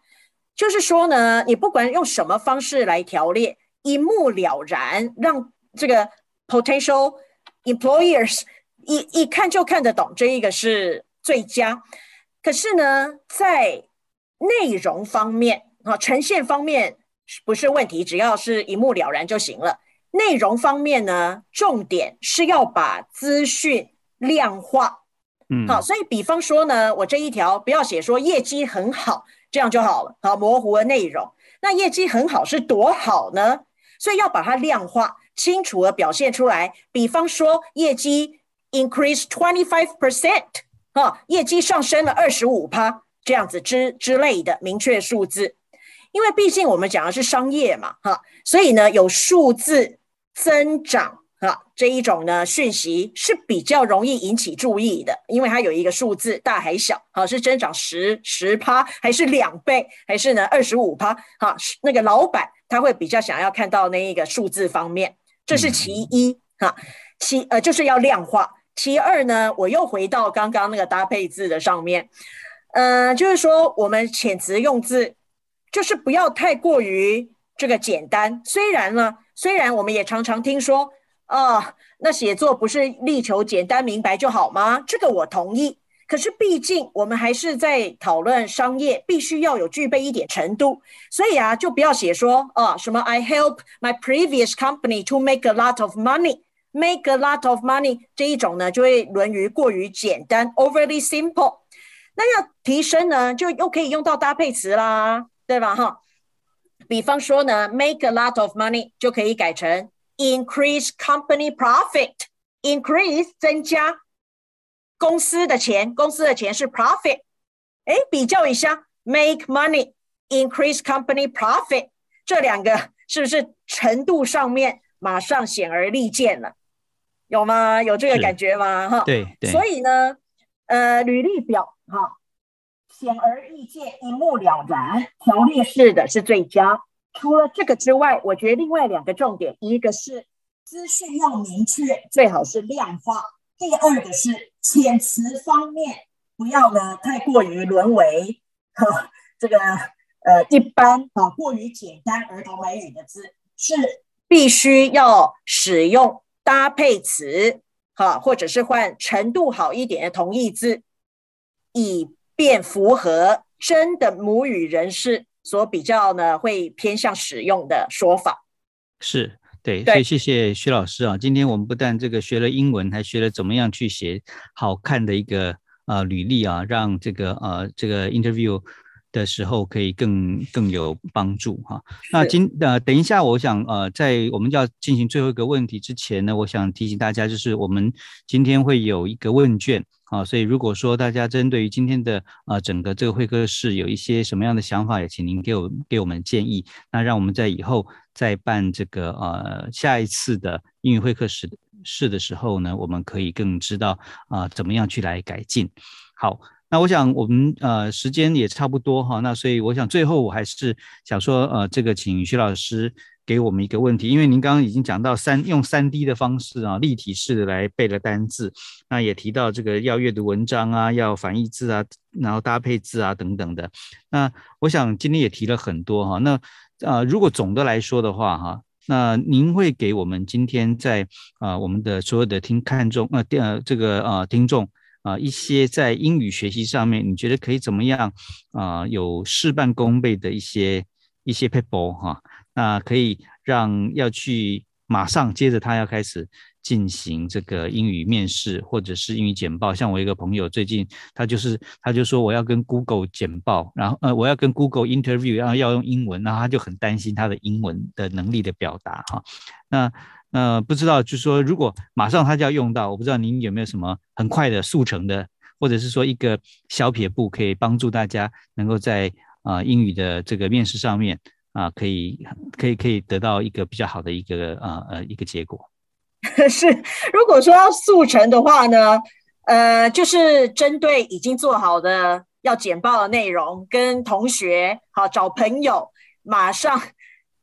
就是说呢，你不管用什么方式来条列，一目了然，让这个 potential employers 一一看就看得懂，这一个是最佳。可是呢，在内容方面。啊，呈现方面不是问题，只要是一目了然就行了。内容方面呢，重点是要把资讯量化。嗯，好，所以比方说呢，我这一条不要写说业绩很好，这样就好了。好，模糊的内容。那业绩很好是多好呢？所以要把它量化，清楚的表现出来。比方说业绩 increase twenty five percent，啊，业绩上升了二十五趴，这样子之之类的明确数字。因为毕竟我们讲的是商业嘛，哈，所以呢有数字增长哈这一种呢讯息是比较容易引起注意的，因为它有一个数字大还小，好是增长十十趴还是两倍还是呢二十五趴，哈那个老板他会比较想要看到那一个数字方面，这是其一哈，其呃就是要量化，其二呢我又回到刚刚那个搭配字的上面，嗯就是说我们遣词用字。就是不要太过于这个简单。虽然呢，虽然我们也常常听说啊，那写作不是力求简单明白就好吗？这个我同意。可是毕竟我们还是在讨论商业，必须要有具备一点程度。所以啊，就不要写说啊什么 I help my previous company to make a lot of money, make a lot of money 这一种呢，就会沦于过于简单，overly simple。那要提升呢，就又可以用到搭配词啦。对吧？哈，比方说呢，make a lot of money 就可以改成 increase company profit，increase 增加公司的钱，公司的钱是 profit。哎，比较一下，make money，increase company profit，这两个是不是程度上面马上显而易见了？有吗？有这个感觉吗？哈，对对。所以呢，呃，履历表哈，显而易见，一目了然，条列式的是最佳。除了这个之外，我觉得另外两个重点，一个是资讯要明确，最好是量化；第二个是遣词方面，不要呢太过于沦为哈 这个呃一般啊过于简单儿童美语的字，是必须要使用搭配词哈，或者是换程度好一点的同义字，以便符合真的母语人士。所比较呢，会偏向使用的说法，是对，所以谢谢徐老师啊。今天我们不但这个学了英文，还学了怎么样去写好看的一个呃履历啊，让这个呃这个 interview 的时候可以更更有帮助哈。那今呃等一下，我想呃在我们要进行最后一个问题之前呢，我想提醒大家，就是我们今天会有一个问卷。啊，所以如果说大家针对于今天的呃整个这个会客室有一些什么样的想法，也请您给我给我们建议。那让我们在以后再办这个呃下一次的英语会客室室的时候呢，我们可以更知道啊怎么样去来改进。好，那我想我们呃时间也差不多哈，那所以我想最后我还是想说呃这个请徐老师。给我们一个问题，因为您刚刚已经讲到三用三 D 的方式啊，立体式的来背了单字，那也提到这个要阅读文章啊，要反义字啊，然后搭配字啊等等的。那我想今天也提了很多哈。那呃，如果总的来说的话哈，那您会给我们今天在啊我们的所有的听看众呃呃这个呃听众啊一些在英语学习上面，你觉得可以怎么样啊有事半功倍的一些一些 people 哈？那可以让要去马上接着他要开始进行这个英语面试或者是英语简报。像我一个朋友最近他就是他就说我要跟 Google 简报，然后呃我要跟 Google interview，然后要用英文，然后他就很担心他的英文的能力的表达哈。那那不知道就是说如果马上他就要用到，我不知道您有没有什么很快的速成的，或者是说一个小撇步可以帮助大家能够在啊英语的这个面试上面。啊，可以，可以，可以得到一个比较好的一个呃呃一个结果。是，如果说要速成的话呢，呃，就是针对已经做好的要简报的内容，跟同学好找朋友，马上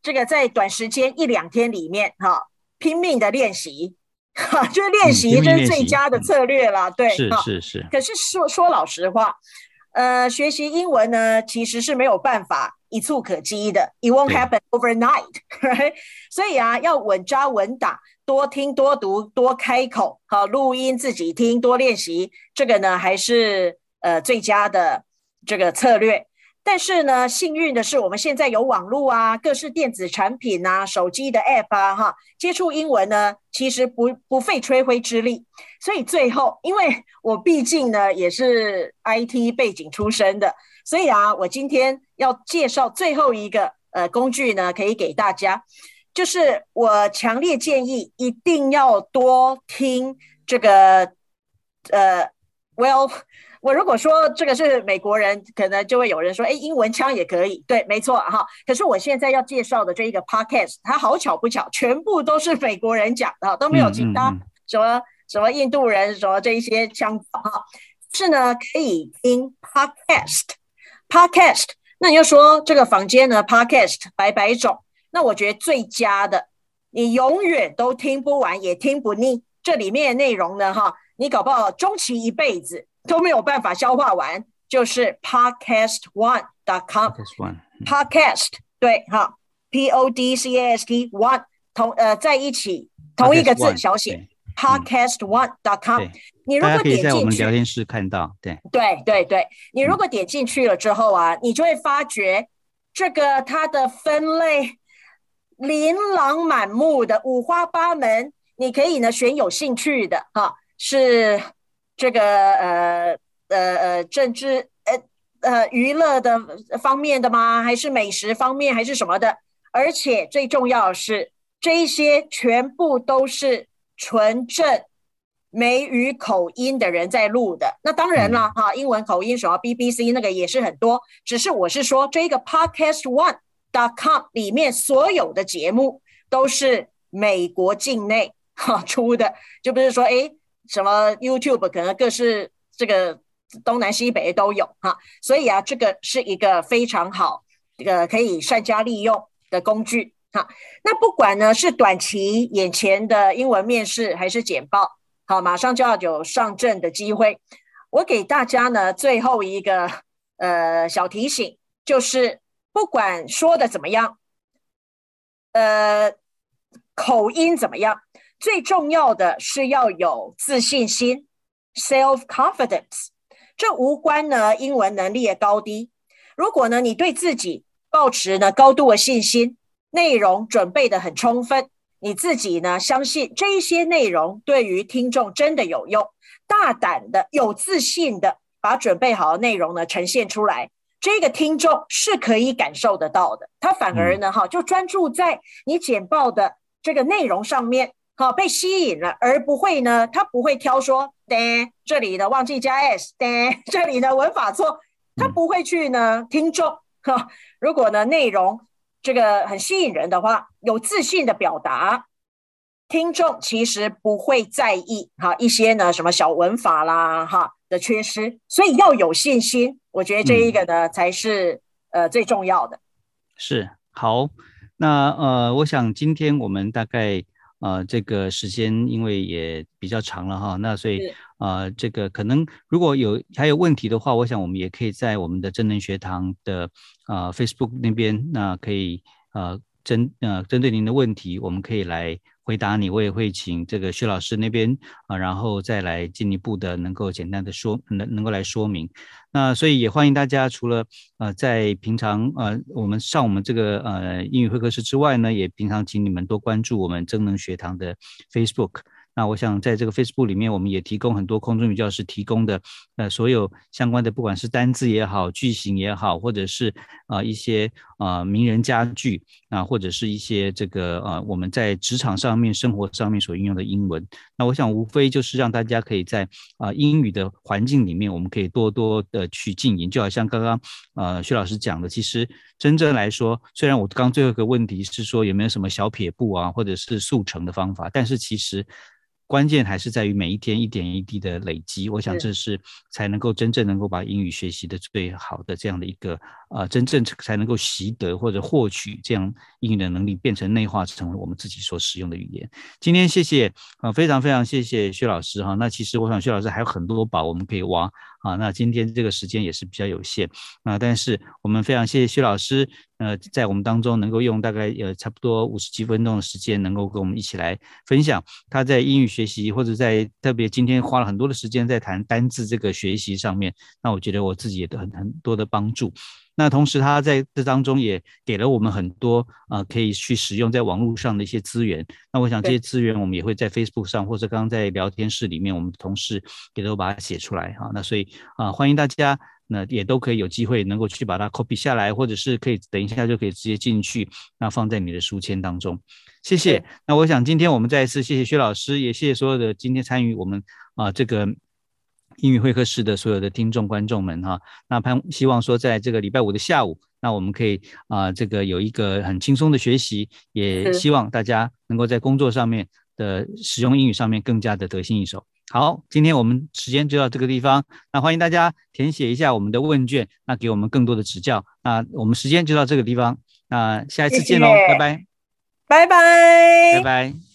这个在短时间一两天里面哈，拼命的练习，哈，就是练习这是最佳的策略了。对，是是是。可是说说老实话，呃，学习英文呢，其实是没有办法。一蹴可及的，It won't happen overnight，right？所以啊，要稳扎稳打，多听多读多开口，好录音自己听，多练习，这个呢还是呃最佳的这个策略。但是呢，幸运的是，我们现在有网络啊，各式电子产品啊，手机的 app 啊，哈，接触英文呢，其实不不费吹灰之力。所以最后，因为我毕竟呢也是 IT 背景出身的，所以啊，我今天要介绍最后一个呃工具呢，可以给大家，就是我强烈建议一定要多听这个呃，Well。我如果说这个是美国人，可能就会有人说，哎，英文腔也可以，对，没错哈。可是我现在要介绍的这一个 podcast，它好巧不巧，全部都是美国人讲的，都没有其他什么什么印度人什么这一些腔哈。是呢，可以听 podcast，podcast。那你就说这个房间呢，podcast 百百种，那我觉得最佳的，你永远都听不完，也听不腻。这里面的内容呢，哈，你搞不好终其一辈子。都没有办法消化完，就是 podcast one dot com podcast 对哈 p o d c a s t one 同呃在一起同一个字小写 podcast one dot com 你如果点进去我们聊天室看到对。对对对。你如果点进去了之后啊，你就会发觉这个它的分类琳琅满目的五花八门，你可以呢选有兴趣的哈是。这个呃呃呃政治呃呃娱乐的方面的吗？还是美食方面，还是什么的？而且最重要的是，这一些全部都是纯正美语口音的人在录的。那当然了，哈，英文口音什么 BBC 那个也是很多。只是我是说，这个 Podcast One dot com 里面所有的节目都是美国境内哈出的，就不是说哎什么 YouTube 可能各是这个东南西北都有哈。所以啊，这个是一个非常好这个可以善加利用的工具。哈，那不管呢是短期眼前的英文面试还是简报，好，马上就要有上阵的机会。我给大家呢最后一个呃小提醒，就是不管说的怎么样，呃，口音怎么样，最重要的是要有自信心 （self confidence）。这无关呢英文能力的高低。如果呢你对自己保持呢高度的信心。内容准备的很充分，你自己呢相信这一些内容对于听众真的有用，大胆的、有自信的把准备好的内容呢呈现出来，这个听众是可以感受得到的。他反而呢哈就专注在你简报的这个内容上面，好被吸引了，而不会呢他不会挑说，对，这里的忘记加 s，对，这里的文法错，他不会去呢听众哈。如果呢内容。这个很吸引人的话，有自信的表达，听众其实不会在意哈一些呢什么小文法啦哈的缺失，所以要有信心。我觉得这一个呢才是呃最重要的。是好，那呃，我想今天我们大概。啊，这个时间因为也比较长了哈，那所以啊，这个可能如果有还有问题的话，我想我们也可以在我们的真能学堂的啊 Facebook 那边，那可以啊针呃针对您的问题，我们可以来。回答你，我也会请这个薛老师那边啊，然后再来进一步的能够简单的说，能能够来说明。那所以也欢迎大家，除了呃在平常呃我们上我们这个呃英语会客室之外呢，也平常请你们多关注我们真能学堂的 Facebook。那我想在这个 Facebook 里面，我们也提供很多空中语教师提供的呃所有相关的，不管是单字也好，句型也好，或者是啊一些啊名人佳句啊，或者是一些这个啊我们在职场上面、生活上面所运用的英文。那我想无非就是让大家可以在啊英语的环境里面，我们可以多多的去经营。就好像刚刚呃薛老师讲的，其实真正来说，虽然我刚最后一个问题是说有没有什么小撇步啊，或者是速成的方法，但是其实。关键还是在于每一天一点一滴的累积，我想这是才能够真正能够把英语学习的最好的这样的一个啊，真正才能够习得或者获取这样英语的能力，变成内化成为我们自己所使用的语言。今天谢谢啊，非常非常谢谢薛老师哈。那其实我想薛老师还有很多宝我们可以挖。啊，那今天这个时间也是比较有限啊，但是我们非常谢谢薛老师，呃，在我们当中能够用大概呃差不多五十几分钟的时间，能够跟我们一起来分享他在英语学习或者在特别今天花了很多的时间在谈单字这个学习上面，那我觉得我自己也得很很多的帮助。那同时，他在这当中也给了我们很多啊，可以去使用在网络上的一些资源。那我想这些资源，我们也会在 Facebook 上，或者刚刚在聊天室里面，我们同事也都把它写出来哈。那所以啊，欢迎大家，那也都可以有机会能够去把它 copy 下来，或者是可以等一下就可以直接进去，那放在你的书签当中。谢谢。那我想今天我们再一次谢谢薛老师，也谢谢所有的今天参与我们啊这个。英语会客室的所有的听众观众们哈，那盼希望说在这个礼拜五的下午，那我们可以啊这个有一个很轻松的学习，也希望大家能够在工作上面的使用英语上面更加的得心应手。好，今天我们时间就到这个地方，那欢迎大家填写一下我们的问卷，那给我们更多的指教。那我们时间就到这个地方，那下一次见喽，拜拜，拜拜，拜拜。